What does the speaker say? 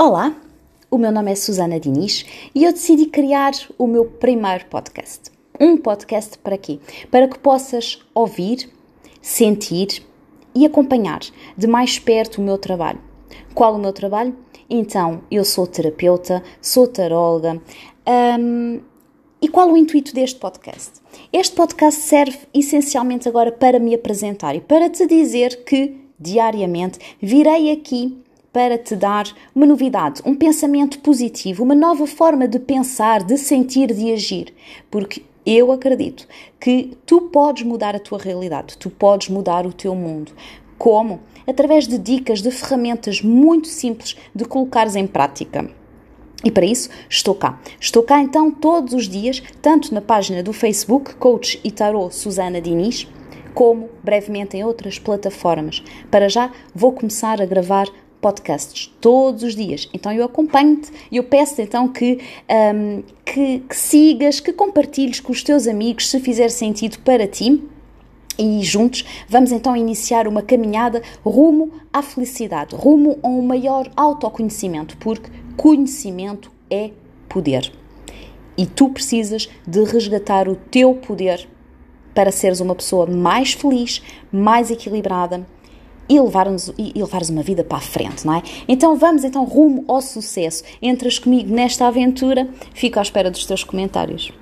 Olá, o meu nome é Susana Diniz e eu decidi criar o meu primeiro podcast. Um podcast para quê? Para que possas ouvir, sentir e acompanhar de mais perto o meu trabalho. Qual o meu trabalho? Então, eu sou terapeuta, sou taróloga. Um, e qual o intuito deste podcast? Este podcast serve essencialmente agora para me apresentar e para te dizer que diariamente virei aqui para te dar uma novidade, um pensamento positivo, uma nova forma de pensar, de sentir, de agir. Porque eu acredito que tu podes mudar a tua realidade, tu podes mudar o teu mundo. Como? Através de dicas, de ferramentas muito simples de colocares em prática. E para isso estou cá. Estou cá então todos os dias, tanto na página do Facebook Coach e Tarot Susana Diniz, como brevemente em outras plataformas. Para já vou começar a gravar podcasts todos os dias. Então eu acompanho-te e eu peço então que, um, que, que sigas, que compartilhes com os teus amigos se fizer sentido para ti. E juntos vamos então iniciar uma caminhada rumo à felicidade, rumo a um maior autoconhecimento, porque conhecimento é poder. E tu precisas de resgatar o teu poder para seres uma pessoa mais feliz, mais equilibrada e levar-nos e levares uma vida para a frente, não é? Então vamos então rumo ao sucesso. Entras comigo nesta aventura, fico à espera dos teus comentários.